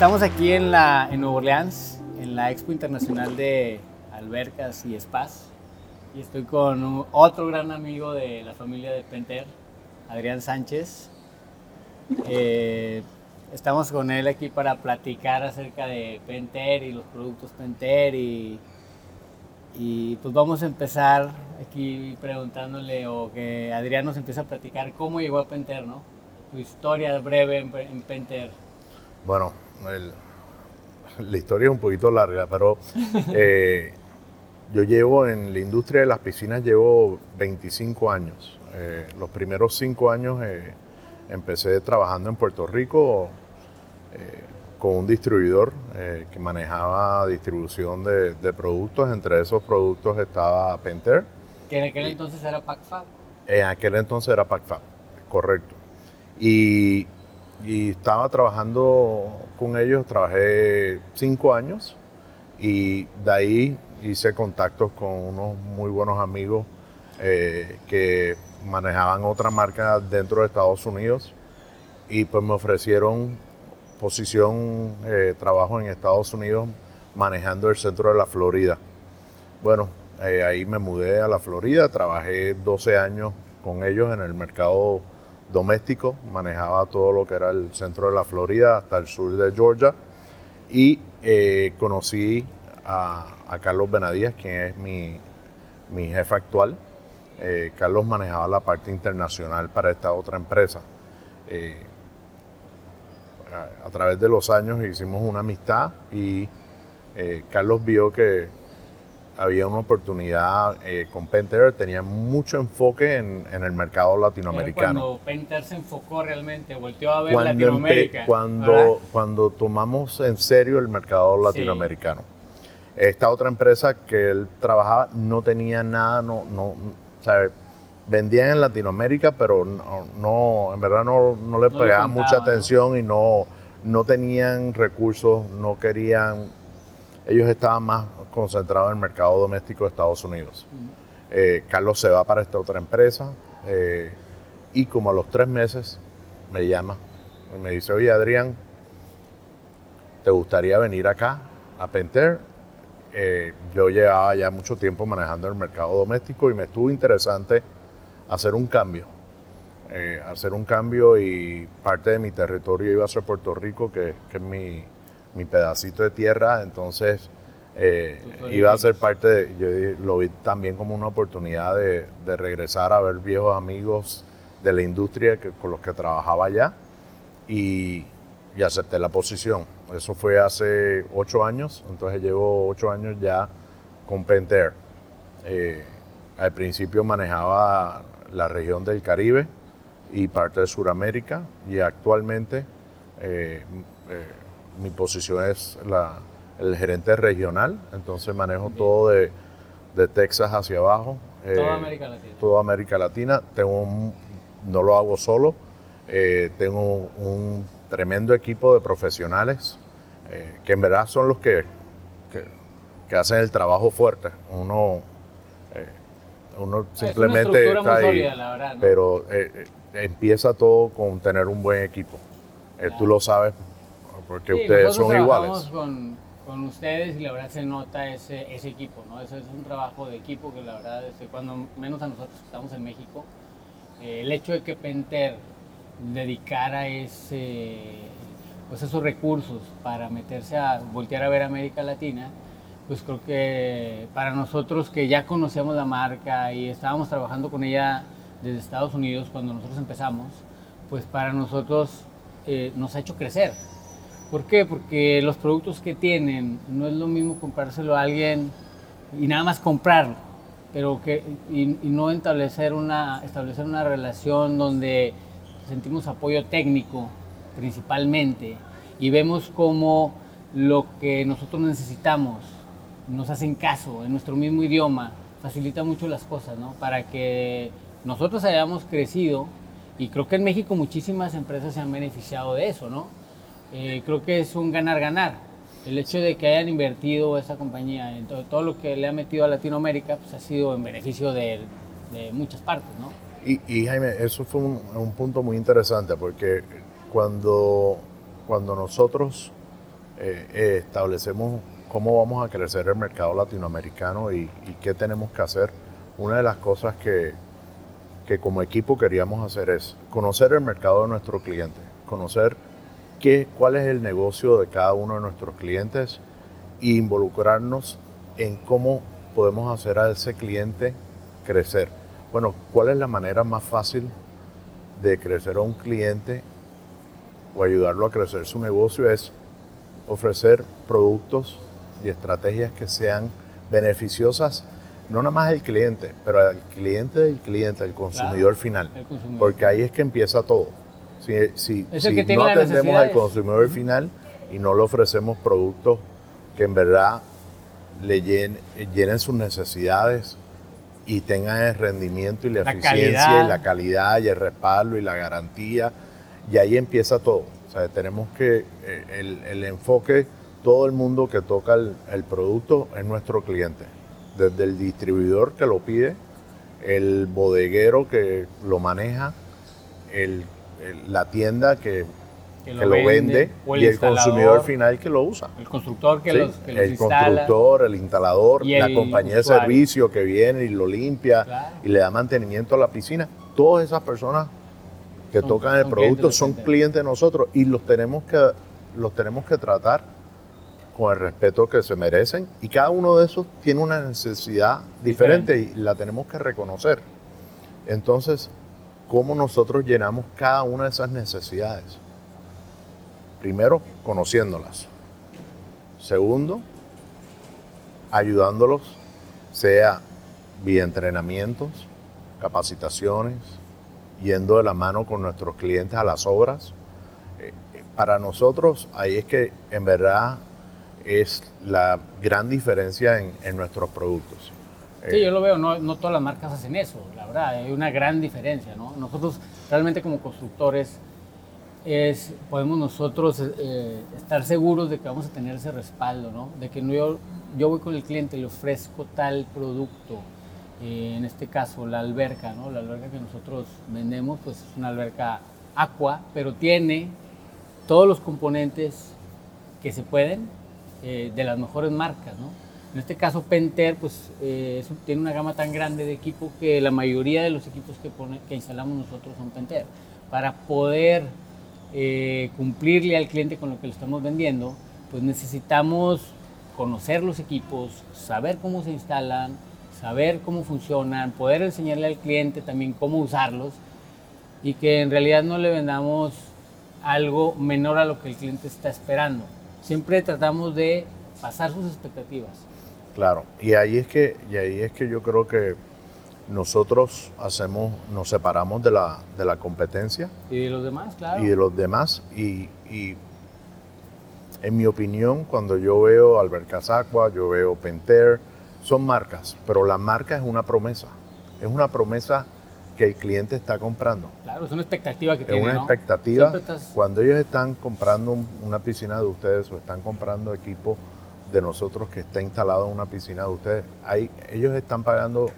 Estamos aquí en, la, en Nueva Orleans, en la Expo Internacional de Albercas y Spas. Y estoy con otro gran amigo de la familia de Penter, Adrián Sánchez. Eh, estamos con él aquí para platicar acerca de Penter y los productos Penter y, y pues vamos a empezar aquí preguntándole o que Adrián nos empiece a platicar cómo llegó a Penter, ¿no? Tu historia breve en, en Penter. Bueno, la historia es un poquito larga, pero eh, yo llevo en la industria de las piscinas, llevo 25 años. Eh, los primeros 5 años eh, empecé trabajando en Puerto Rico con un distribuidor que manejaba distribución de, productos. Entre esos productos estaba Penter. Que en aquel entonces era PacFab. En aquel entonces era PacFab, correcto. Y y estaba trabajando con ellos, trabajé cinco años y de ahí hice contactos con unos muy buenos amigos eh, que manejaban otra marca dentro de Estados Unidos y pues me ofrecieron posición, eh, trabajo en Estados Unidos manejando el centro de la Florida. Bueno, eh, ahí me mudé a la Florida, trabajé 12 años con ellos en el mercado doméstico, manejaba todo lo que era el centro de la Florida hasta el sur de Georgia y eh, conocí a, Carlos Benadías, quien es mi, jefe actual. Carlos manejaba la parte internacional para esta otra empresa. A, través de los años hicimos una amistad y Carlos vio que había una oportunidad eh, con Penter, tenía mucho enfoque en, el mercado latinoamericano. Cuando Penter se enfocó realmente, volteó a ver Latinoamérica. Cuando, cuando tomamos en serio el mercado latinoamericano. Esta otra empresa que él trabajaba no tenía nada, no, no, o sea, vendían en Latinoamérica, pero no, en verdad no, no le pegaban mucha atención y no, no tenían recursos, no querían, ellos estaban más concentrado en el mercado doméstico de Estados Unidos. Eh, Carlos se va para esta otra empresa eh, y como a los tres meses me llama y me dice, oye Adrián, ¿te gustaría venir acá a Penter? Eh, yo llevaba ya mucho tiempo manejando el mercado doméstico y me estuvo interesante hacer un cambio. hacer un cambio y parte de mi territorio iba a ser Puerto Rico, que, es mi, mi pedacito de tierra, entonces eh, iba a ser parte de, yo lo vi también como una oportunidad de, regresar a ver viejos amigos de la industria que, con los que trabajaba allá y, acepté la posición. Eso fue hace ocho años, entonces llevo ocho años ya con Penter. Eh, al principio manejaba la región del Caribe y parte de Sudamérica y actualmente eh, mi posición es la, el gerente regional, entonces manejo todo de, Texas hacia abajo. Eh, toda América Latina. Toda América Latina. Tengo no lo hago solo, eh, tengo un tremendo equipo de profesionales eh, que en verdad son los que, que, hacen el trabajo fuerte. Uno, uno simplemente está ahí, pero empieza todo con tener un buen equipo. Tú lo sabes porque ustedes son iguales con ustedes y la verdad se nota ese, ese equipo, ¿no? Eso es un trabajo de equipo que la verdad, este, cuando menos a nosotros que estamos en México, eh, el hecho de que Penter dedicara ese, pues esos recursos para meterse a voltear a ver América Latina, pues creo que para nosotros que ya conocíamos la marca y estábamos trabajando con ella desde Estados Unidos cuando nosotros empezamos, pues para nosotros eh, nos ha hecho crecer ¿Por qué? Porque los productos que tienen no es lo mismo comprárselo a alguien y nada más comprarlo, pero que y, no establecer una establecer una relación donde sentimos apoyo técnico principalmente y vemos cómo lo que nosotros necesitamos nos hacen caso en nuestro mismo idioma facilita mucho las cosas, ¿no? Para que nosotros hayamos crecido y creo que en México muchísimas empresas se han beneficiado de eso, ¿no? Eh, creo que es un ganar-ganar. el hecho de que hayan invertido esa compañía en todo, lo que le ha metido a Latinoamérica, pues ha sido en beneficio de, muchas partes, ¿no? Y, Jaime, eso fue un, punto muy interesante porque cuando, cuando nosotros eh, eh, establecemos cómo vamos a crecer el mercado latinoamericano y, qué tenemos que hacer, una de las cosas que, que como equipo queríamos hacer es conocer el mercado de nuestro cliente, conocer qué, cuál es el negocio de cada uno de nuestros clientes e involucrarnos en cómo podemos hacer a ese cliente crecer. Bueno, ¿cuál es la manera más fácil de crecer a un cliente o ayudarlo a crecer su negocio? Es ofrecer productos y estrategias que sean beneficiosas, no nada más al cliente, pero al cliente del cliente, al consumidor final. Porque ahí es que empieza todo. Si, no atendemos al consumidor final y no le ofrecemos productos que en verdad le llenen, sus necesidades y tengan el rendimiento y la, eficiencia y la calidad y el respaldo y la garantía, y ahí empieza todo. O sea, tenemos que, eh, el, enfoque, todo el mundo que toca el, el producto es nuestro cliente, desde el distribuidor que lo pide, el bodeguero que lo maneja, el la tienda que, lo, vende, y el consumidor final que lo usa. El constructor que, los, que El constructor, el instalador, la compañía de servicio que viene y lo limpia y le da mantenimiento a la piscina. Todas esas personas que tocan el producto son clientes de nosotros y los tenemos que los tenemos que tratar con el respeto que se merecen y cada uno de esos tiene una necesidad diferente. y la tenemos que reconocer. Entonces, cómo nosotros llenamos cada una de esas necesidades. Primero, conociéndolas. Segundo, ayudándolos, sea vía entrenamientos, capacitaciones, yendo de la mano con nuestros clientes a las obras. Eh, para nosotros, ahí es que en verdad es la gran diferencia en, en nuestros productos. Sí, yo lo veo, no, no, todas las marcas hacen eso, la verdad, hay una gran diferencia, ¿no? Nosotros realmente como constructores es, podemos nosotros eh, estar seguros de que vamos a tener ese respaldo, ¿no? De que no, yo, yo voy con el cliente y le ofrezco tal producto, eh, en este caso la alberca, ¿no? La alberca que nosotros vendemos, pues es una alberca aqua, pero tiene todos los componentes que se pueden eh, de las mejores marcas, ¿no? En este caso, Penter pues, eh, tiene una gama tan grande de equipo que la mayoría de los equipos que, que instalamos nosotros son Penter. Para poder eh, cumplirle al cliente con lo que le estamos vendiendo, pues necesitamos conocer los equipos, saber cómo se instalan, saber cómo funcionan, poder enseñarle al cliente también cómo usarlos y que en realidad no le vendamos algo menor a lo que el cliente está esperando. Siempre tratamos de pasar sus expectativas. Claro, y ahí es que, y ahí es que yo creo que nosotros hacemos, nos separamos de la, de la competencia. Y de los demás, claro. Y de los demás. Y, en mi opinión, cuando yo veo Albercasacua, yo veo Penter, son marcas, pero la marca es una promesa. Es una promesa que el cliente está comprando. Claro, es una expectativa que tiene. Es una expectativa. Cuando ellos están comprando una piscina de ustedes o están comprando equipo de nosotros que está instalado en una piscina de ustedes, hay, ellos están pagando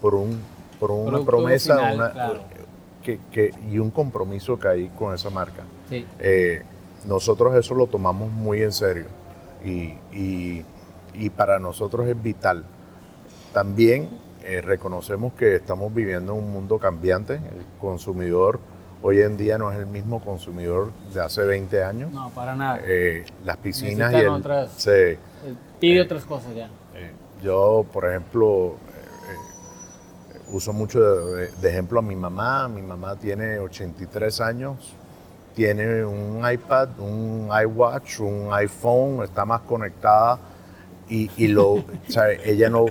por un por una promesa que, y un compromiso que hay con esa marca. Eh, nosotros eso lo tomamos muy en serio y, y, para nosotros es vital. También eh, reconocemos que estamos viviendo en un mundo cambiante, el consumidor hoy en día no es el mismo consumidor de hace 20 años. No, para nada. Eh, las piscinas y el, otras, se, pide eh, otras cosas ya. Eh, yo, por ejemplo, uso mucho de, ejemplo a mi mamá. Mi mamá tiene 83 años, tiene un iPad, un iWatch, un iPhone, está más conectada y, y lo, ella no,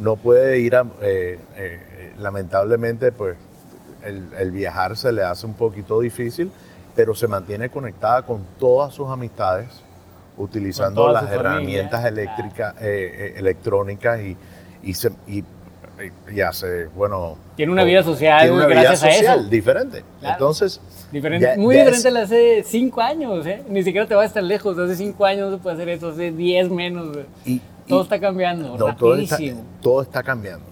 no puede ir a, lamentablemente, pues el, viajar se le hace un poquito difícil, pero se mantiene conectada con todas sus amistades, utilizando las herramientas eléctricas, eh, eh, electrónicas y, y, y hace, bueno... Tiene una vida social tiene una gracias vida social a eso. diferente. Claro. Entonces... Diferente, ya- muy ya diferente es- a la hace cinco años, ¿eh? Ni siquiera te vas a estar lejos. Hace cinco años no se puede hacer eso, hace diez menos. y- Todo y- está cambiando, No, todo, está, rapidísimo. todo está cambiando.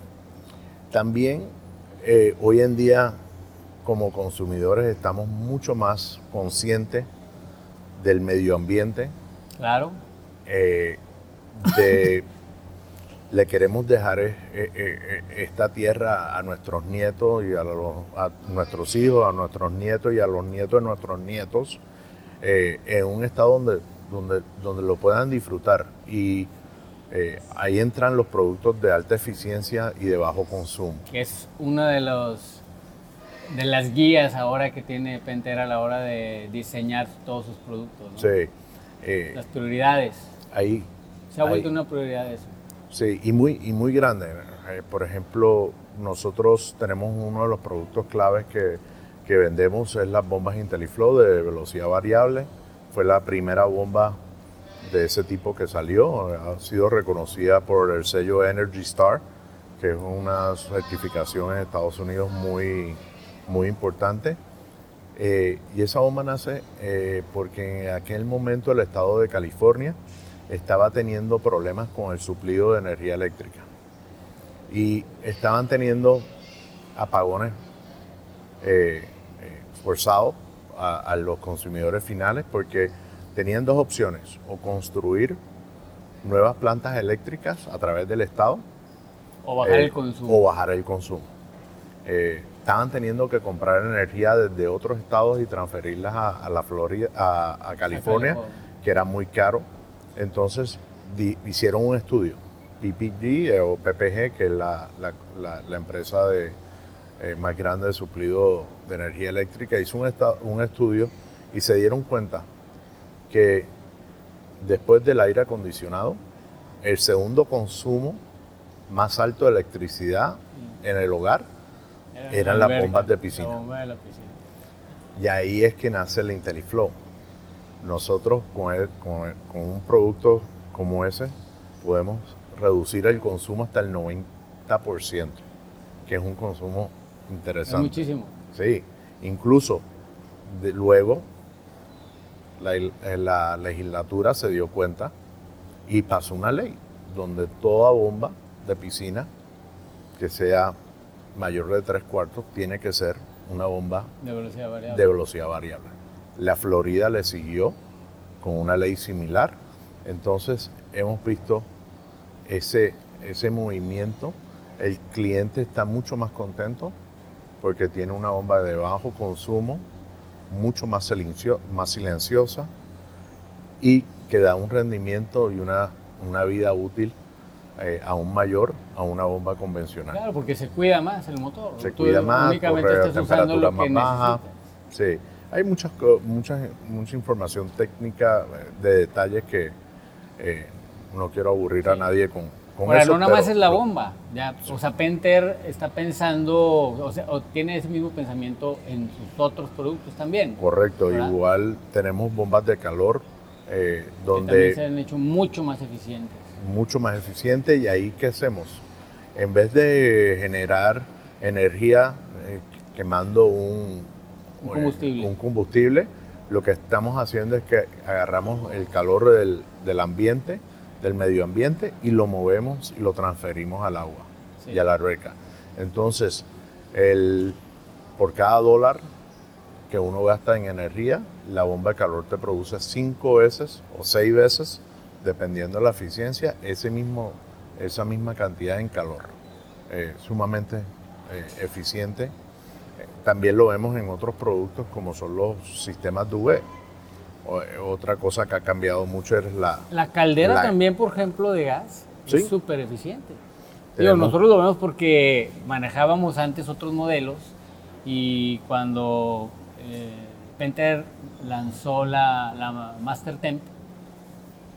También eh, hoy en día como consumidores estamos mucho más conscientes del medio ambiente, Claro. eh, de- le queremos dejar eh, eh, eh, esta tierra a nuestros nietos y a, los- a nuestros hijos, a nuestros nietos y a los nietos de nuestros nietos eh, en un estado donde, donde, donde lo puedan disfrutar. Y ahí entran los productos de alta eficiencia y de bajo consumo. que es una de los de las guías ahora que tiene Pantera a la hora de diseñar todos sus productos. ¿no? Sí, Las prioridades. ahí Se ha vuelto Ahí. una prioridad eso. Sí, y muy, y muy grande. Eh, por ejemplo, nosotros tenemos uno de los productos claves que, que vendemos, es las bombas IntelliFlow de velocidad variable. Fue la primera bomba de ese tipo que salió. Ha sido reconocida por el sello Energy Star, que es una certificación en Estados Unidos muy, muy importante. Eh, y esa bomba nace eh, porque en aquel momento el estado de California estaba teniendo problemas con el suplido de energía eléctrica. Y estaban teniendo apagones eh, eh, forzados a, a los consumidores finales porque tenían dos opciones, o construir nuevas plantas eléctricas a través del Estado O bajar eh, el consumo. O bajar el consumo. Estaban teniendo que comprar energía desde otros estados y transferirlas a, a la Florida, a, a California, California. que era muy caro. Entonces di- hicieron un estudio, PPG eh, o PPG, que es la, la- la- la empresa de, eh, más grande de suplido de energía eléctrica, hizo un, esta- un estudio y se dieron cuenta que después del aire acondicionado, el segundo consumo más alto de electricidad en el hogar, Era eran la las bombas de piscina. La bomba de la piscina. y ahí es que nace el IntelliFlow. Nosotros con, el- con el- con un producto como ese podemos reducir el consumo hasta el 90%, que es un consumo Es interesante. muchísimo. Sí, incluso de- luego la, eh, la legislatura se dio cuenta y pasó una ley donde toda bomba de piscina que sea mayor de tres cuartos tiene que ser una bomba De velocidad variable. de velocidad variable. La Florida le siguió con una ley similar, entonces hemos visto ese, ese movimiento, el cliente está mucho más contento porque tiene una bomba de bajo consumo, mucho más, silencio- más silenciosa y que da un rendimiento y una, una vida útil eh, aún mayor a una bomba convencional. Claro, porque se cuida más el motor. Se Tú cuida más, Únicamente corre estás usando lo que más. Sí, hay muchas, muchas, mucha información técnica eh, de detalles que eh, no quiero aburrir a nadie con, con Ahora, eso. no nada más es la bomba. Ya, o sea, Penter está pensando, o, sea, o tiene ese mismo pensamiento en sus otros productos también. Correcto, ¿verdad? igual tenemos bombas de calor eh, que también donde se han hecho mucho más eficientes. mucho más eficiente y ahí qué hacemos en vez de generar energía eh, quemando un, Un combustible. un combustible, lo que estamos haciendo es que agarramos el calor del, del ambiente del medio ambiente y lo movemos y lo transferimos al agua Sí. y a la alberca entonces el, por cada dólar que uno gasta en energía, la bomba de calor te produce cinco veces o seis veces, dependiendo de la eficiencia, ese mismo, esa misma cantidad en calor. Eh, sumamente eh, eficiente. También lo vemos en otros productos como son los sistemas de UV. Eh, otra cosa que ha cambiado mucho es la... La caldera La- también, por ejemplo, de gas, Sí. es súper eficiente. Digo, nosotros lo vemos porque manejábamos antes otros modelos y cuando eh, Penter lanzó la, la Master Temp,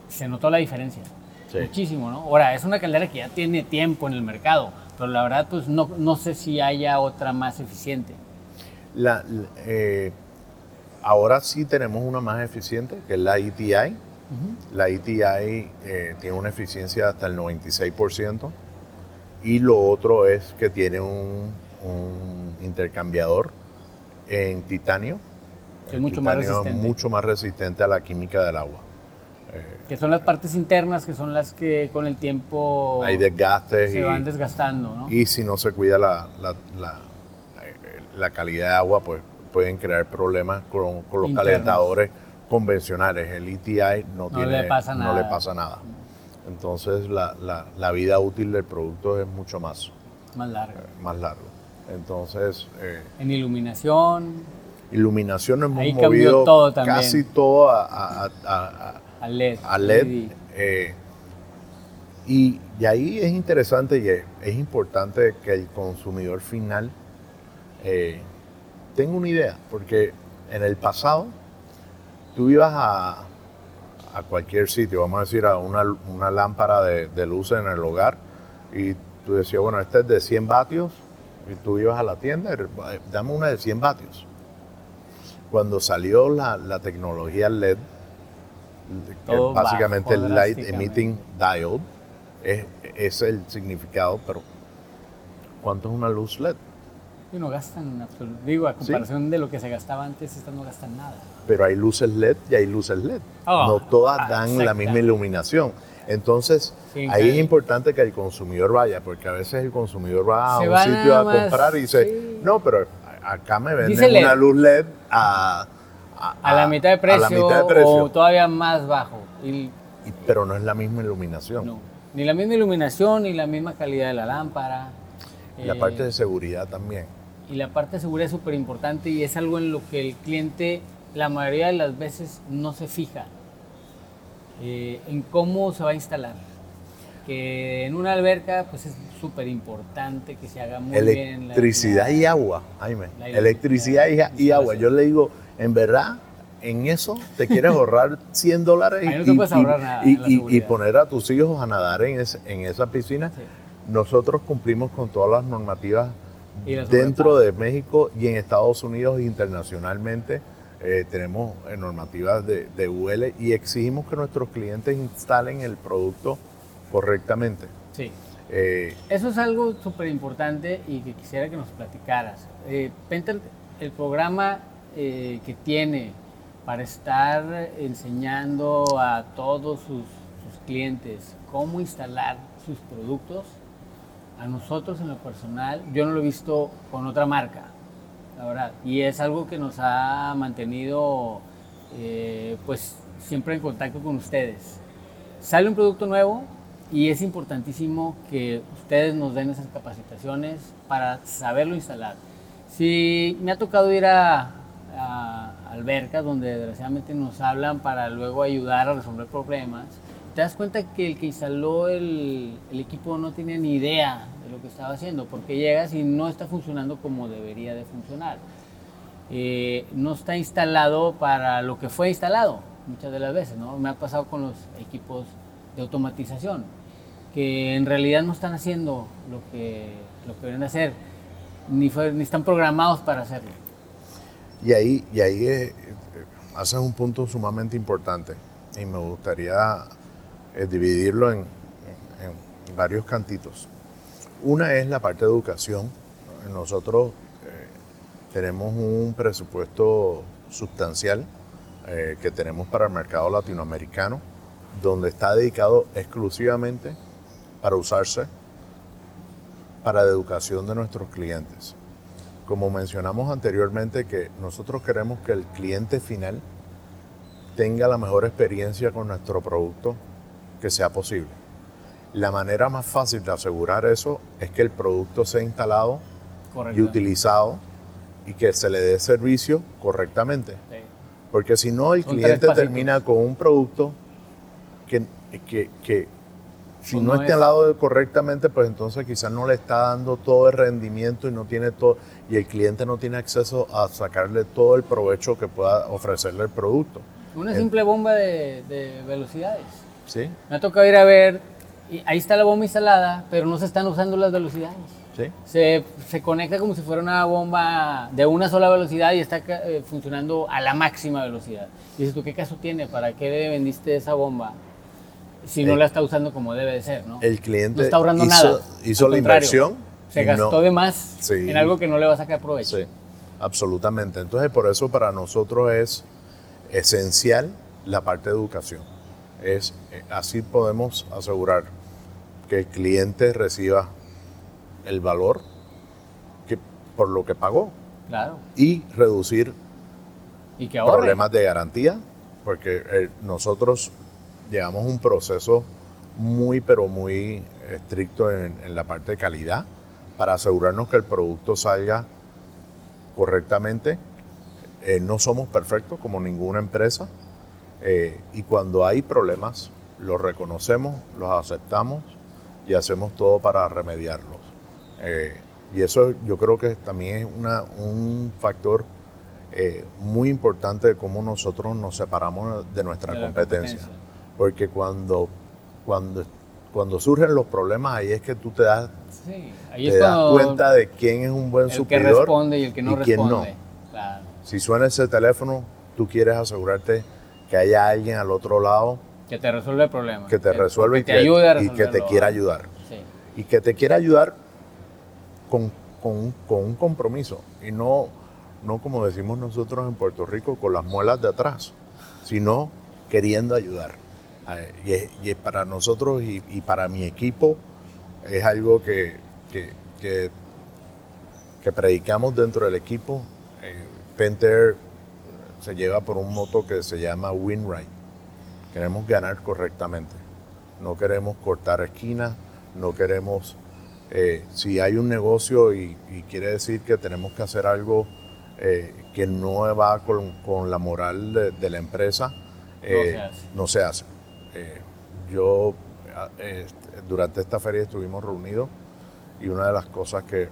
se notó la diferencia. Sí. Muchísimo, ¿no? Ahora, es una caldera que ya tiene tiempo en el mercado, pero la verdad, pues no, no sé si haya otra más eficiente. La- eh, ahora sí tenemos una más eficiente, que es la ETI. La ETI eh, tiene una eficiencia hasta el 96%. y lo otro es que tiene un, un intercambiador en titanio. Que es mucho más resistente. mucho más resistente a la química del agua. Que son las partes internas que son las que con el tiempo Hay desgastes se y, van desgastando, ¿no? y si no se cuida la, la- la- eh, la calidad de agua, pues pueden crear problemas con, con los Internos. calentadores convencionales. El ETI no, No tiene, le pasa no nada. le pasa nada. Entonces la, la- la vida útil del producto es mucho más, Más largo. más largo. Entonces, eh, En iluminación, iluminación hemos Ahí movido todo también. casi todo a, a- a- LED. a LED. LED. eh, y, y ahí es interesante y es, es importante que el consumidor final eh, tenga una idea, porque en el pasado tú ibas a, a cualquier sitio, vamos a decir a una, una lámpara de, de luz en el hogar y tú decías, bueno, esta es de 100 vatios y tú ibas a la tienda y dame una de 100 vatios. Cuando salió la, la tecnología LED, que es básicamente el Light. Emitting Diode, es, es el significado, pero ¿cuánto es una luz LED? Y no gastan, digo, a comparación de lo que se gastaba antes, estas no gastan nada. Pero hay luces LED y hay luces LED. Ah, no todas ah, dan la misma iluminación. Entonces, Sí, ahí es importante que el consumidor vaya, porque a veces el consumidor va a un va sitio a comprar y dice, sí. no, pero acá me venden una luz LED a, A la mitad de a precio, la mitad de precio. o todavía más bajo. Y Y- pero no es la misma iluminación. no, ni la misma iluminación, ni la misma calidad de la lámpara. La Eh, parte de seguridad también. Y la parte de seguridad es súper importante y es algo en lo que el cliente la mayoría de las veces no se fija eh, en cómo se va a instalar. Que en una alberca pues es súper importante que se haga muy bien. la- Electricidad y agua, Jaime. la Electricidad y, agua. Yo le digo, en verdad, en eso te quieres ahorrar 100 dólares no nada, y- y- poner a tus hijos a nadar en, en esa piscina. Sí. Nosotros cumplimos con todas las normativas dentro de México y en Estados Unidos internacionalmente. eh, tenemos eh, normativas de, de UL y exigimos que nuestros clientes instalen el producto correctamente. Sí. Eh, Eso es algo súper importante y que quisiera que nos platicaras. Eh, Pentel, el programa eh, que tiene para estar enseñando a todos sus, sus clientes cómo instalar sus productos, a nosotros en lo personal, yo no lo he visto con otra marca, la verdad. Y es algo que nos ha mantenido eh, pues siempre en contacto con ustedes. Sale un producto nuevo y es importantísimo que ustedes nos den esas capacitaciones para saberlo instalar. Si me ha tocado ir a, a albercas donde desgraciadamente nos hablan para luego ayudar a resolver problemas, te das cuenta que el que instaló el, el equipo no tiene ni idea de lo que estaba haciendo, porque llegas y no está funcionando como debería de funcionar. Eh, no está instalado para lo que fue instalado muchas de las veces, ¿no? Me ha pasado con los equipos de automatización, que en realidad no están haciendo lo que, lo que deben hacer, ni, fue- ni están programados para hacerlo. Y ahí, y ahí eh, eh, haces un punto sumamente importante y me gustaría eh, dividirlo en, varios cantitos. Una es la parte de educación. Nosotros eh, tenemos un presupuesto sustancial eh, que tenemos para el mercado latinoamericano, donde está dedicado exclusivamente para usarse para la educación de nuestros clientes como mencionamos anteriormente, que nosotros queremos que el cliente final tenga la mejor experiencia con nuestro producto que sea posible. La manera más fácil de asegurar eso es que el producto sea instalado y utilizado y que se le dé servicio correctamente. Sí. Porque si no, el Son cliente termina con un producto que, que, que si Pues no no está es- instalado correctamente, pues entonces quizás no le está dando todo el rendimiento y no tiene todo, y el cliente no tiene acceso a sacarle todo el provecho que pueda ofrecerle el producto. Una simple bomba de, de velocidades. ¿Sí? Me ha tocado ir a ver, y ahí está la bomba instalada, pero no se están usando las velocidades. ¿Sí? Se, se conecta como si fuera una bomba de una sola velocidad y está eh, funcionando a la máxima velocidad. Y dices tú, ¿qué caso tiene? ¿Para qué vendiste esa bomba? si no la está usando como debe de ser, ¿no? El cliente no está ahorrando hizo, nada. hizo Al la inversión. Se gastó no- de más Sí. en algo que no le va a sacar provecho. Sí, absolutamente. Entonces, por eso para nosotros es esencial la parte de educación. Es, eh, así podemos asegurar que el cliente reciba el valor que, por lo que pagó Claro. y reducir Y que ahorre. problemas de garantía, porque eh, nosotros llevamos un proceso muy, pero muy estricto en, en la parte de calidad para asegurarnos que el producto salga correctamente. Eh, no somos perfectos como ninguna empresa eh, y cuando hay problemas los reconocemos, los aceptamos y hacemos todo para remediarlos. Eh, y eso yo creo que también es una- un factor eh, muy importante de cómo nosotros nos separamos de nuestra De competencia. competencia. Porque cuando, cuando, cuando surgen los problemas, ahí es que tú te das, Sí, ahí te das cuenta de quién es un buen el que suplidor responde y el que no y quién no. responde. Claro. Si suena ese teléfono, tú quieres asegurarte que haya alguien al otro lado Que te resuelve el problema. que te resuelva y que que, te ayude a y que te quiera ayudar. Sí. Y que te quiera ayudar con, con un- con un compromiso. Y no, no como decimos nosotros en Puerto Rico, con las muelas de atrás, sino queriendo ayudar. Y, es- y es para nosotros y, y para mi equipo es algo que, que, que- que predicamos dentro del equipo. Eh, Penter se lleva por un moto que se llama Win Right. Queremos ganar correctamente. No queremos cortar esquinas, no queremos... eh, si hay un negocio y, y quiere decir que tenemos que hacer algo eh, que no va con, con la moral de, de la empresa, eh, se hace. no se hace. Yo, eh, durante esta feria estuvimos reunidos y una de las cosas que,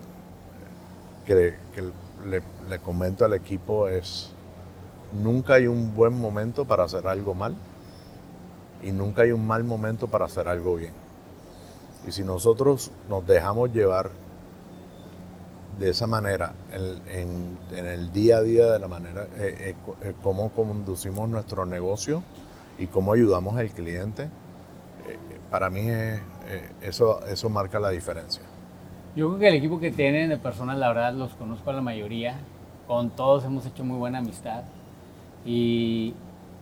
que, que le, le comento al equipo es, nunca hay un buen momento para hacer algo mal y nunca hay un mal momento para hacer algo bien. Y si nosotros nos dejamos llevar de esa manera, en, en- en el día a día, de la manera, eh, eh, eh, cómo conducimos nuestro negocio y cómo ayudamos al cliente, eh, para mí es, eh, eso, eso marca la diferencia. Yo creo que el equipo que tienen de personas, la verdad, los conozco a la mayoría. Con todos hemos hecho muy buena amistad. Y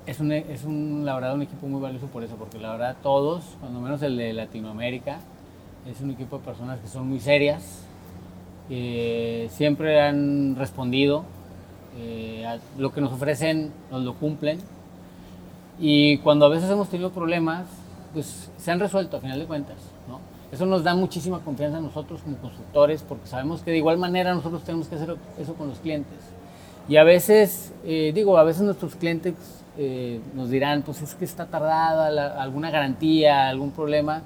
es un, es un, la verdad, un equipo muy valioso por eso, porque la verdad todos, cuando menos el de Latinoamérica, es un equipo de personas que son muy serias, que siempre han respondido, eh, a lo que nos ofrecen nos lo cumplen. Y cuando a veces hemos tenido problemas, pues se han resuelto a final de cuentas, ¿no? Eso nos da muchísima confianza a nosotros como constructores porque sabemos que de igual manera nosotros tenemos que hacer eso con los clientes. Y a veces, eh, digo, a veces nuestros clientes eh, nos dirán, pues es que está tardada la- alguna garantía, algún problema.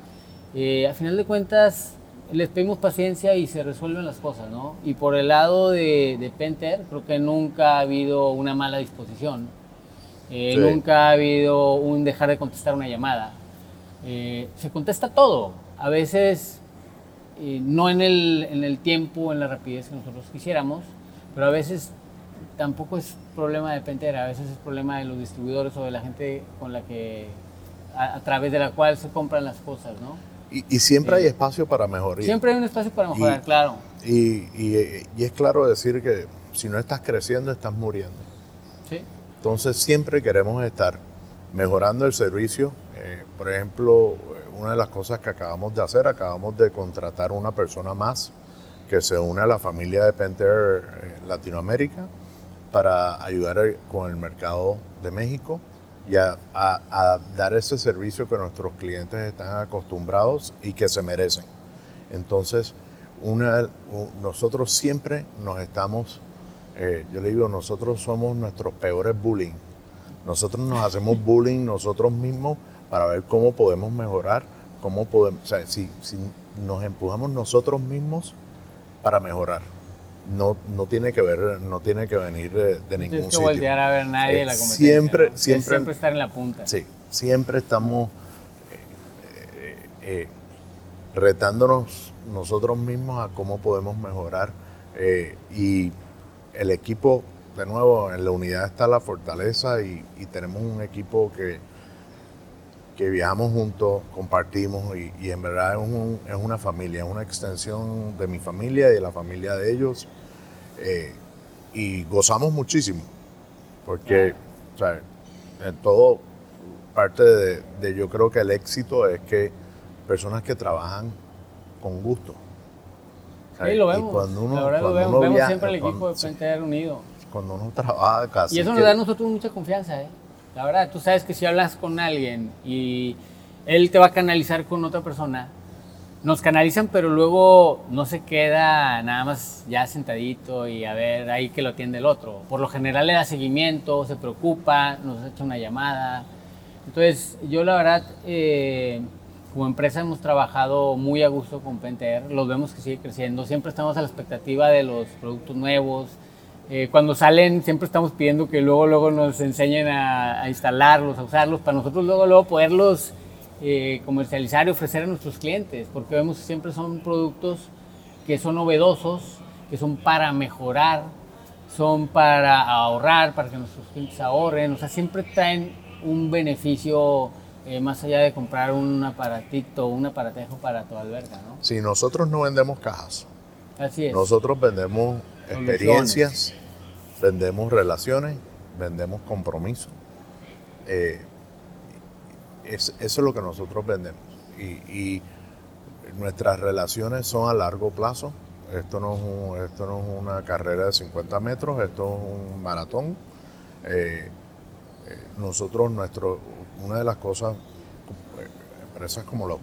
Eh, a final de cuentas, les pedimos paciencia y se resuelven las cosas, ¿no? Y por el lado de, de Penter, creo que nunca ha habido una mala disposición. Eh, Sí. Nunca ha habido un dejar de contestar una llamada. Eh, se contesta todo. A veces eh, no en el, en el tiempo, en la rapidez que nosotros quisiéramos, pero a veces tampoco es problema de Pantera, a veces es problema de los distribuidores o de la gente con la que, a, a través de la cual se compran las cosas, ¿no? Y, y siempre Sí. hay espacio para mejorar. Siempre hay un espacio para mejorar, Y- claro. Y, es claro decir que si no estás creciendo, estás muriendo. Sí. Entonces siempre queremos estar mejorando el servicio. Eh, por ejemplo, una de las cosas que acabamos de hacer, acabamos de contratar una persona más que se une a la familia de Penter eh, Latinoamérica para ayudar con el mercado de México y a, a- a dar ese servicio que nuestros clientes están acostumbrados y que se merecen. Entonces, una, nosotros siempre nos estamos, eh, yo le digo, nosotros somos nuestros peores bullying. Nosotros nos hacemos bullying nosotros mismos para ver cómo podemos mejorar, cómo podemos, o sea, si, si nos empujamos nosotros mismos para mejorar. No, no tiene que ver, no tiene que venir de, de No ningún tienes que sitio. voltear a ver nadie de la Eh, competencia. siempre- ¿no? Es siempre- siempre estar en la punta. Sí, siempre estamos eh, eh, eh, retándonos nosotros mismos a cómo podemos mejorar. eh, y el equipo, de nuevo, en la unidad está la fortaleza y, y tenemos un equipo que que viajamos juntos, compartimos y, en verdad es, una familia, es una extensión de mi familia y de la familia de ellos. Eh, y gozamos muchísimo, porque en todo parte de, yo creo que el éxito es que personas que trabajan con gusto. Sí, lo vemos. cuando uno, Ahora lo vemos, vemos siempre el equipo de Frente Unido. Cuando uno trabaja casi. Y eso nos da a nosotros mucha confianza, ¿eh? La verdad, tú sabes que si hablas con alguien y él te va a canalizar con otra persona, nos canalizan, pero luego no se queda nada más ya sentadito y a ver ahí que lo atiende el otro. Por lo general le da seguimiento, se preocupa, nos echa una llamada. Entonces, yo la verdad, eh, como empresa hemos trabajado muy a gusto con Penter, los vemos que sigue creciendo, siempre estamos a la expectativa de los productos nuevos, eh, cuando salen siempre estamos pidiendo que luego, luego nos enseñen a, instalarlos, a usarlos, para nosotros luego, luego poderlos eh, comercializar y ofrecer a nuestros clientes, porque vemos que siempre son productos que son novedosos, que son para mejorar, son para ahorrar, para que nuestros clientes ahorren, o sea, siempre traen un beneficio eh, más allá de comprar un aparatito, un aparatejo para tu alberga, ¿no? Sí, nosotros no vendemos cajas. Así es. Nosotros vendemos experiencias, vendemos relaciones, vendemos compromiso. Eh, eso es lo que nosotros vendemos. Y, nuestras relaciones son a largo plazo. Esto no, es esto no es una carrera de 50 metros, esto es un maratón. Eh, eh, nosotros, nuestro, una de las cosas, empresas como, lo,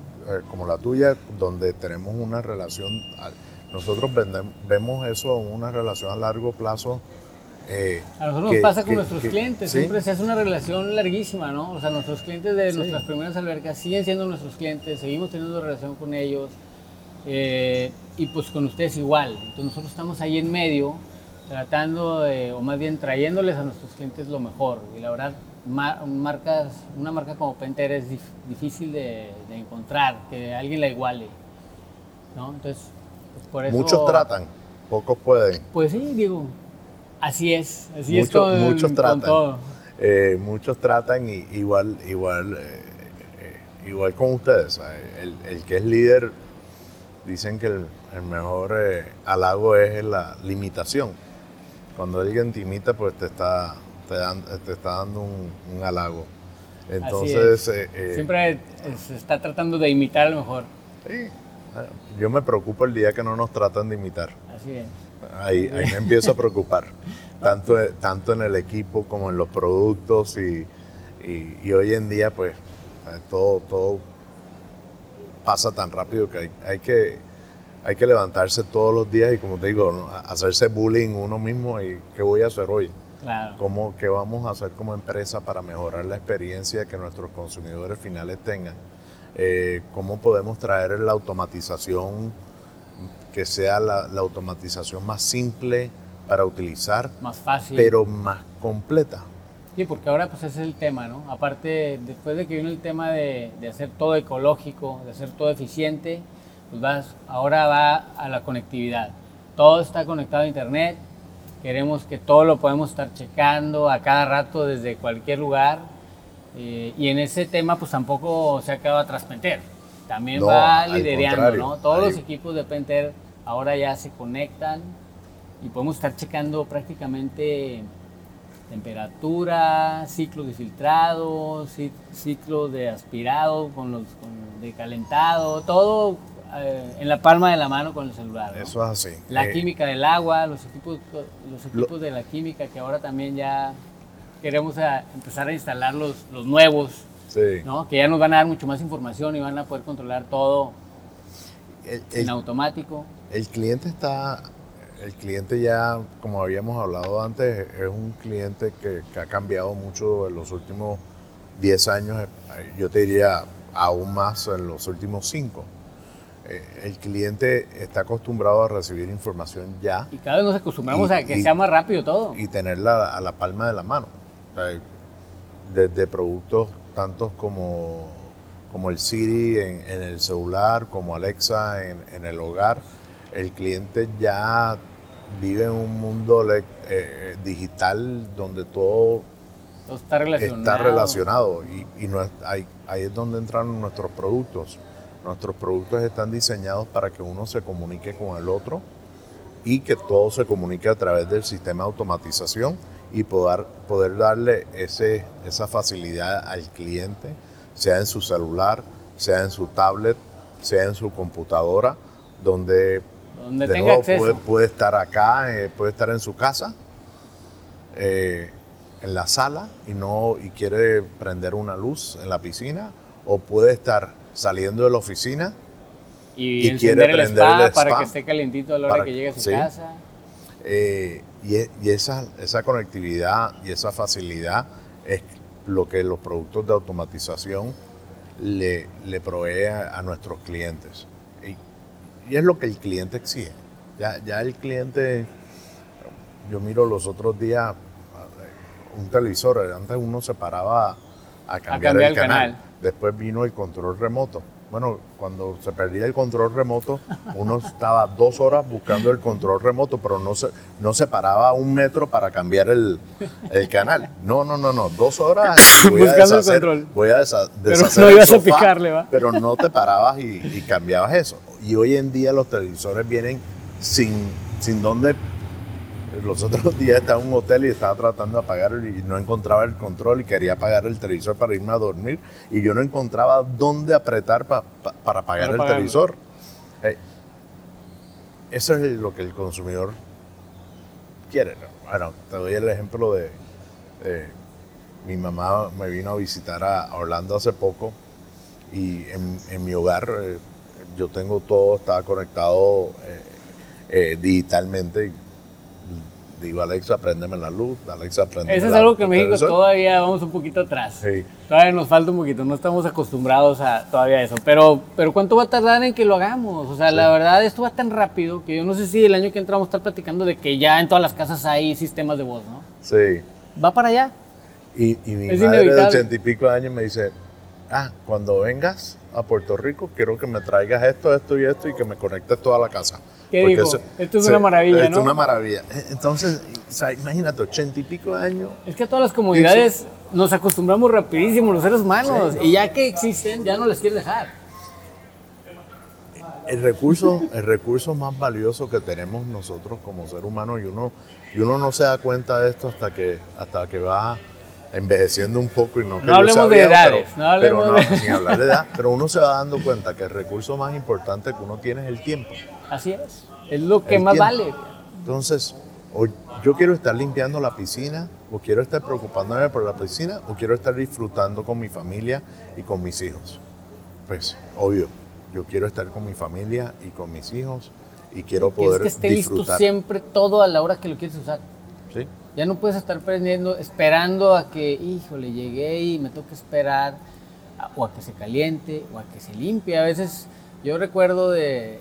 como la tuya, donde tenemos una relación, nosotros vemos eso una relación a largo plazo eh, a nosotros nos pasa con nuestros clientes, siempre se hace una relación larguísima, ¿no? O sea, nuestros clientes de nuestras primeras albercas siguen siendo nuestros clientes, seguimos teniendo relación con ellos eh, y pues con ustedes igual. Entonces nosotros estamos ahí en medio tratando de, o más bien trayéndoles a nuestros clientes lo mejor. Y la verdad, marcas, una marca como Penter es difícil de, encontrar, que alguien la iguale, ¿no? Entonces, pues por eso... Muchos tratan, pocos pueden. Pues sí, digo, Así es, así es con, muchos tratan, todo. Eh, muchos tratan y, igual, igual, eh, eh, igual con ustedes. El, que es líder, dicen que el, mejor halago es la limitación. Cuando alguien te imita, pues te está, te, está dando un, halago. Entonces, siempre se está tratando de imitar a lo mejor. Sí, yo me preocupo el día que no nos tratan de imitar. Así es. Ahí, me empiezo a preocupar, tanto, tanto en el equipo como en los productos y, hoy en día pues todo, todo pasa tan rápido que hay, que hay que levantarse todos los días y como te digo, hacerse bullying uno mismo y qué voy a hacer hoy. Claro. ¿Cómo, ¿Qué vamos a hacer como empresa para mejorar la experiencia que nuestros consumidores finales tengan? Eh, ¿Cómo podemos traer la automatización que sea la, automatización más simple para utilizar, más fácil, pero más completa. Sí, porque ahora pues ese es el tema, ¿no? Aparte, después de que vino el tema de, hacer todo ecológico, de hacer todo eficiente, pues vas, ahora va a la conectividad. Todo está conectado a internet, queremos que todo lo podemos estar checando a cada rato desde cualquier lugar. Eh, y en ese tema pues tampoco se acaba Transmenter. También va liderando, ¿no? Todos los equipos de Penter ahora ya se conectan y podemos estar checando prácticamente temperatura, ciclo de filtrado, ciclo de aspirado con los de calentado, todo eh, en la palma de la mano con el celular. Eso es así. La eh, química del agua, los equipos, los equipos de la química que ahora también ya queremos empezar a instalar los, los nuevos, ¿no? que ya nos van a dar mucho más información y van a poder controlar todo en automático el cliente está, el cliente ya, como habíamos hablado antes, es un cliente que, ha cambiado mucho en los últimos 10 años, yo te diría aún más en los últimos 5. Eh, el cliente está acostumbrado a recibir información ya. Y cada vez nos acostumbramos a que sea más rápido todo. Y tenerla a la palma de la mano. desde productos tantos como, como el Siri en, el celular, como Alexa en, en el hogar, el cliente ya vive en un mundo eh, digital donde todo Todo está relacionado. Está relacionado y, y no es- ahí, ahí es donde entran nuestros productos. Nuestros productos están diseñados para que uno se comunique con el otro y que todo se comunique a través del sistema de automatización y poder, poder darle ese, esa facilidad al cliente, sea en su celular, sea en su tablet, sea en su computadora, donde, Donde de tenga nuevo acceso. puede, puede estar acá, eh, puede estar en su casa, eh, en la sala y no y quiere prender una luz en la piscina, o puede estar saliendo de la oficina y, y encender quiere el prender spa el para spa que esté calientito a la hora para que que- llegue a su sí. casa. Eh, y e- y esa, esa conectividad y esa facilidad es lo que los productos de automatización le, le provee a, a nuestros clientes. Y, y es lo que el cliente exige. Ya, ya el cliente, yo miro los otros días un televisor, antes uno se paraba a cambiar, cambiar el el canal. canal. Después vino el control remoto. Bueno, cuando se perdía el control remoto, uno estaba dos horas buscando el control remoto, pero no se, no se paraba un metro para cambiar el, el canal. No, no, no, no. Dos horas y voy a Buscando el deshacer, control. voy a desa- Pero deshacer no el ibas a picarle, ¿va? Pero no te parabas y, y cambiabas eso. Y hoy en día los televisores vienen sin, sin dónde los otros días estaba en un hotel y estaba tratando de apagar y no encontraba el control y quería apagar el televisor para irme a dormir y yo no encontraba dónde apretar pa- pa- para apagar Para el televisor. Eh, eso es lo que el consumidor quiere. ¿no? Bueno, te doy el ejemplo de, mi mamá me vino a visitar a Orlando hace poco y en, en mi hogar eh, yo tengo todo, está conectado eh, eh, digitalmente. Y digo, Alexa, préndeme la luz, Alexa, préndeme Eso es la- algo que en México televisor. todavía vamos un poquito atrás. Sí. Todavía nos falta un poquito, no estamos acostumbrados a todavía eso. Pero, pero ¿cuánto va a tardar en que lo hagamos? O sea, la verdad, esto va tan rápido que yo no sé si el año que entramos a estar platicando de que ya en todas las casas hay sistemas de voz, ¿no? Sí. Va para allá. Y, y mi Es madre de inevitable. ochenta y pico de años me dice, ah, cuando vengas a Puerto Rico, quiero que me traigas esto, esto y esto y que me conectes toda la casa. ¿Qué dijo? Esto es una maravilla, Esto ¿no? es una maravilla. Eh, Entonces, o sea, imagínate, ochenta y pico de años. Es que a todas las comodidades nos acostumbramos rapidísimo los seres humanos y ya que existen, ya no les quieres dejar. El recurso, el recurso más valioso que tenemos nosotros como ser humano y uno, y uno no se da cuenta de esto hasta que, hasta que va envejeciendo un poco y no No hablemos sea de edades, pero, no hablemos pero de- no, sin hablar de edad, pero uno se va dando cuenta que el recurso más importante que uno tiene es el tiempo. Así es. Es lo que El más tiempo. vale. Entonces, o yo quiero estar limpiando la piscina, o quiero estar preocupándome por la piscina, o quiero estar disfrutando con mi familia y con mis hijos. Pues, obvio, yo quiero estar con mi familia y con mis hijos y quiero Que es poder que esté listo disfrutar. siempre todo a la hora que lo quieres usar. ¿Sí? Ya no puedes estar prendiendo, esperando a que, híjole, llegué y me toca esperar, o a que se caliente, o a que se limpie. A veces, yo recuerdo de,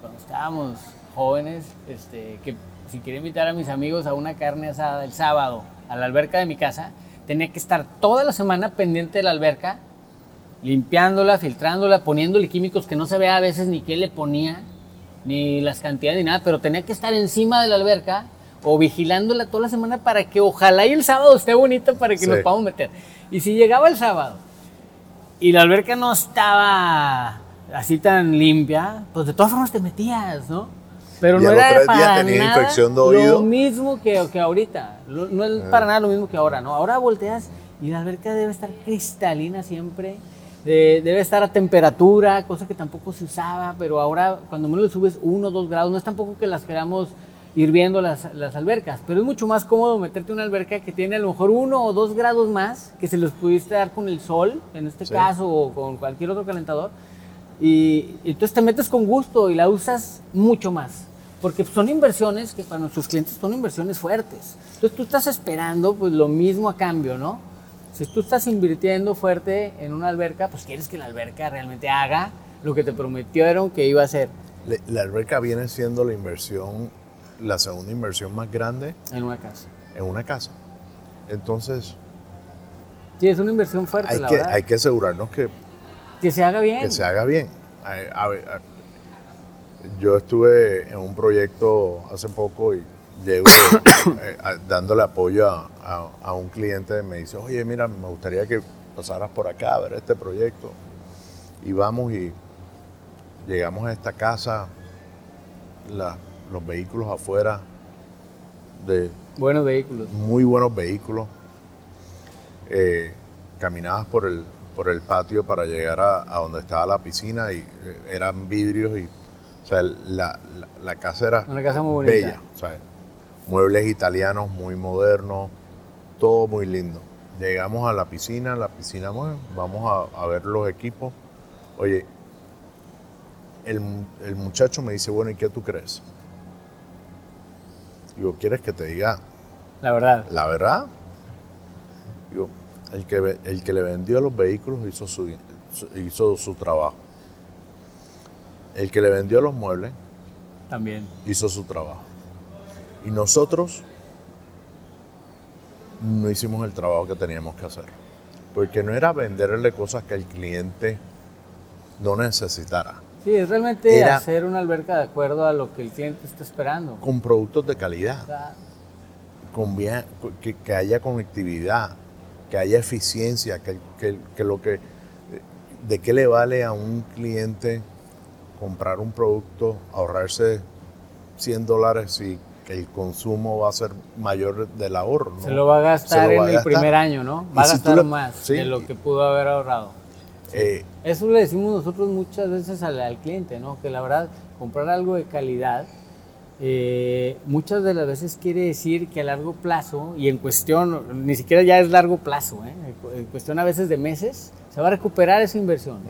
cuando estábamos jóvenes, este, que si quería invitar a mis amigos a una carne asada el sábado a la alberca de mi casa, tenía que estar toda la semana pendiente de la alberca, limpiándola, filtrándola, poniéndole químicos que no sabía a veces ni qué le ponía, ni las cantidades ni nada, pero tenía que estar encima de la alberca o vigilándola toda la semana para que ojalá y el sábado esté bonita para que Sí. nos podamos meter. Y si llegaba el sábado y la alberca no estaba así tan limpia, pues de todas formas te metías, ¿no? Pero Y no era para nada infección de lo mismo que, que ahorita. Lo- No es para nada lo mismo que ahora, ¿no? Ahora volteas y la alberca debe estar cristalina siempre. de- debe estar a temperatura, cosa que tampoco se usaba, pero ahora cuando menos le subes uno o dos grados, no es tampoco que las queramos hirviendo las, las albercas, pero es mucho más cómodo meterte en una alberca que tiene a lo mejor uno o dos grados más, que se los pudiste dar con el sol, en este Sí. caso, o con cualquier otro calentador, y, y entonces te metes con gusto y la usas mucho más. Porque son inversiones que para nuestros clientes son inversiones fuertes. Entonces tú estás esperando pues lo mismo a cambio, ¿no? Si tú estás invirtiendo fuerte en una alberca, pues quieres que la alberca realmente haga lo que te prometieron que iba a hacer La alberca viene siendo la inversión, la segunda inversión más grande en una casa. en una casa. Entonces, Sí, es una inversión fuerte, hay la que, verdad. hay que asegurarnos que Que se haga bien. que se haga bien. A- a yo estuve en un proyecto hace poco y llego eh, dándole apoyo a, un cliente, me dice, oye, mira, me gustaría que pasaras por acá a ver este proyecto. Y vamos y llegamos a esta casa, los vehículos afuera de... Buenos vehículos. Muy buenos vehículos. Eh, caminabas por el, por el patio para llegar a, donde estaba la piscina y eh, eran vidrios y o sea, la, casa era Una casa muy bonita. bella. muebles italianos muy modernos, todo muy lindo. Llegamos a la piscina, la piscina, bueno, vamos a, ver los equipos. Oye, el, el, muchacho me dice, bueno, ¿y qué tú crees? Digo, ¿quieres que te diga? La verdad. La verdad. Digo, el que, el que le vendió los vehículos hizo su, hizo su trabajo. El que le vendió los muebles también hizo su trabajo. Y nosotros no hicimos el trabajo que teníamos que hacer. Porque no era venderle cosas que el cliente no necesitara. Sí, es realmente hacer una alberca de acuerdo a lo que el cliente está esperando. Con productos de calidad. Con bien, que, que haya conectividad, que haya eficiencia, que, lo que, de qué le vale a un cliente comprar un producto, ahorrarse 100 dólares y que el consumo va a ser mayor del ahorro. Se lo va a gastar en el primer año, ¿no? Va a gastar más de lo que pudo haber ahorrado. Eh, Eso le decimos nosotros muchas veces al, al, cliente, ¿no? Que la verdad, comprar algo de calidad eh, muchas de las veces quiere decir que a largo plazo, y en cuestión, ni siquiera ya es largo plazo, ¿eh? en cuestión a veces de meses, se va a recuperar esa inversión.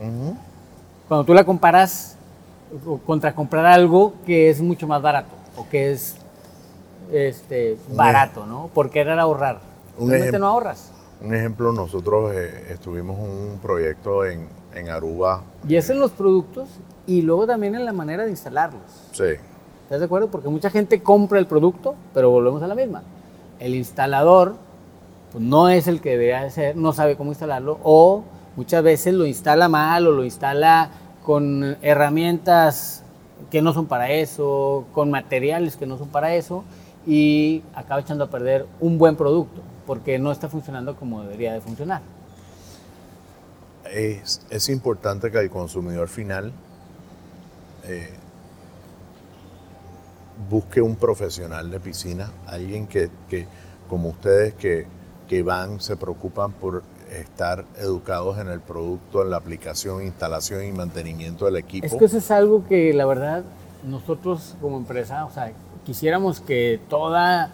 Cuando tú la comparas contra comprar algo que es mucho más barato o que es este, barato, ¿no? Porque era ahorrar. Realmente no ahorras. Un ejemplo, nosotros eh, estuvimos en un proyecto en, en Aruba. Y es en los productos y luego también en la manera de instalarlos. Sí. ¿Estás de acuerdo? Porque mucha gente compra el producto, pero volvemos a la misma. El instalador pues, no es el que debería ser, no sabe cómo instalarlo, o muchas veces lo instala mal o lo instala con herramientas que no son para eso, con materiales que no son para eso, y acaba echando a perder un buen producto, porque no está funcionando como debería de funcionar. Es, es importante que el consumidor final eh, busque un profesional de piscina, alguien que, como ustedes, que, que, van, se preocupan por estar educados en el producto, en la aplicación, instalación y mantenimiento del equipo. Es que eso es algo que la verdad nosotros como empresa, o sea, quisiéramos que toda,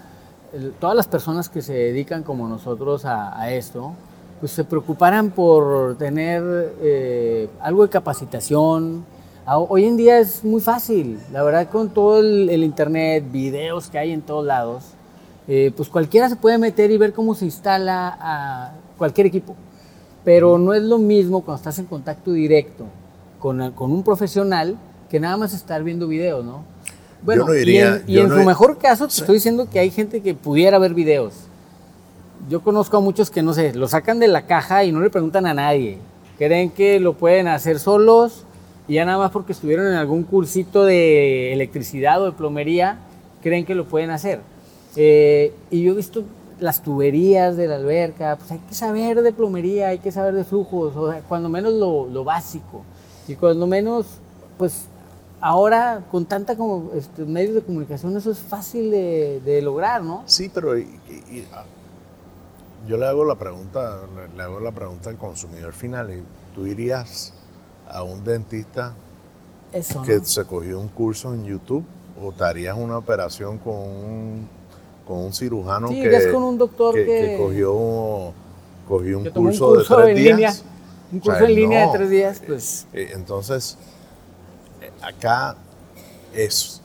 todas las personas que se dedican como nosotros a, esto, pues se preocuparan por tener eh, algo de capacitación, hoy en día es muy fácil, la verdad con todo el, internet, videos que hay en todos lados, eh, pues cualquiera se puede meter y ver cómo se instala a cualquier equipo. Pero no es lo mismo cuando estás en contacto directo con, un profesional que nada más estar viendo videos, ¿no? Bueno, y en, su mejor caso te estoy diciendo que hay gente que pudiera ver videos. Yo conozco a muchos que, no sé, lo sacan de la caja y no le preguntan a nadie. Creen que lo pueden hacer solos y ya nada más porque estuvieron en algún cursito de electricidad o de plomería, creen que lo pueden hacer. Eh, y yo he visto las tuberías de la alberca, pues hay que saber de plomería, hay que saber de flujos, o sea, cuando menos lo, lo básico. Y cuando menos, pues ahora con tanta como este, medios de comunicación eso es fácil de, de lograr, ¿no? Sí, pero ah, yo le hago la pregunta, le hago la pregunta al consumidor final y tú dirías a un dentista que se cogió un curso en YouTube o te harías una operación con un, con un cirujano que, con un doctor que, cogió, cogió un, curso, de tres días. un curso en línea de tres días, pues. Eh, entonces, acá es,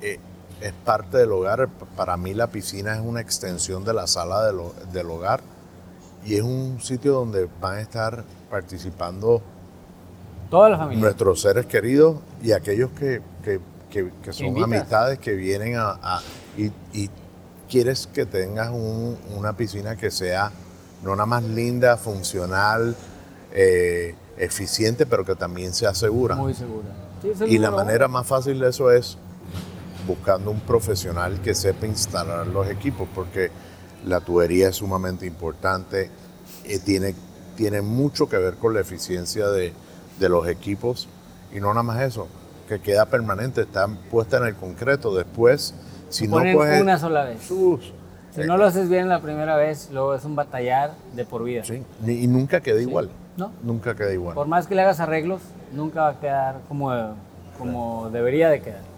eh, es parte del hogar. Para mí la piscina es una extensión de la sala del hogar y es un sitio donde van a estar participando Toda la familia. Nuestros seres queridos y aquellos que, son amistades que vienen a... y, quieres que tengas una piscina que sea no nada más linda, funcional, eh, eficiente, pero que también sea segura. Muy segura. Y la manera más fácil de eso es buscando un profesional que sepa instalar los equipos, porque la tubería es sumamente importante, eh, tiene, tiene mucho que ver con la eficiencia de, de los equipos y no nada más eso, que queda permanente, está puesta en el concreto. Después, si no puedes. una sola vez. si no lo haces bien la primera vez, luego es un batallar de por vida. Sí, y nunca queda igual. ¿No? Nunca queda igual. Por más que le hagas arreglos, nunca va a quedar como, como debería de quedar.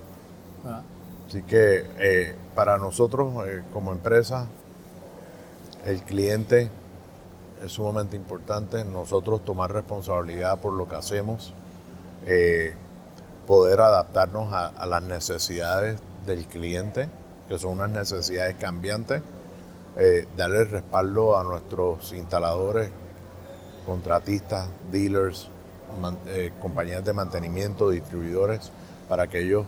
Así que eh, para nosotros eh, como empresa, el cliente es sumamente importante. Nosotros tomar responsabilidad por lo que hacemos, eh, poder adaptarnos a, las necesidades del cliente, que son unas necesidades cambiantes, darle respaldo a nuestros instaladores, contratistas, dealers, compañías de mantenimiento, distribuidores, para que ellos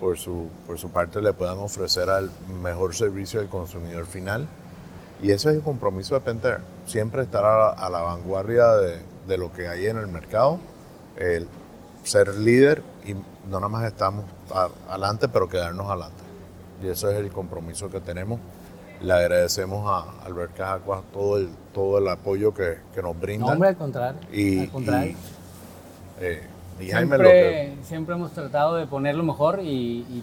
por su, por su parte le puedan ofrecer al mejor servicio al consumidor final. Y ese es el compromiso de Penter, siempre estar a la, vanguardia de, lo que hay en el mercado, ser líder y no nada más estamos adelante, pero quedarnos adelante. Y ese es el compromiso que tenemos. Le agradecemos a Albert Cajacuas todo el, todo el apoyo que, que nos brinda. No, hombre, al contrario. Y, al contrario. Eh, siempre, siempre hemos tratado de poner lo mejor y,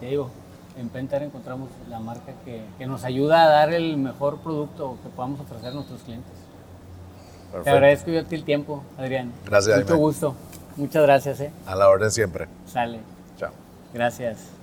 te digo, en Pentar encontramos la marca que, nos ayuda a dar el mejor producto que podamos ofrecer a nuestros clientes. Te agradezco yo el tiempo, Adrián. Gracias. Mucho gusto. Muchas gracias. ¿eh? A la orden siempre. Sale. Chao. Gracias.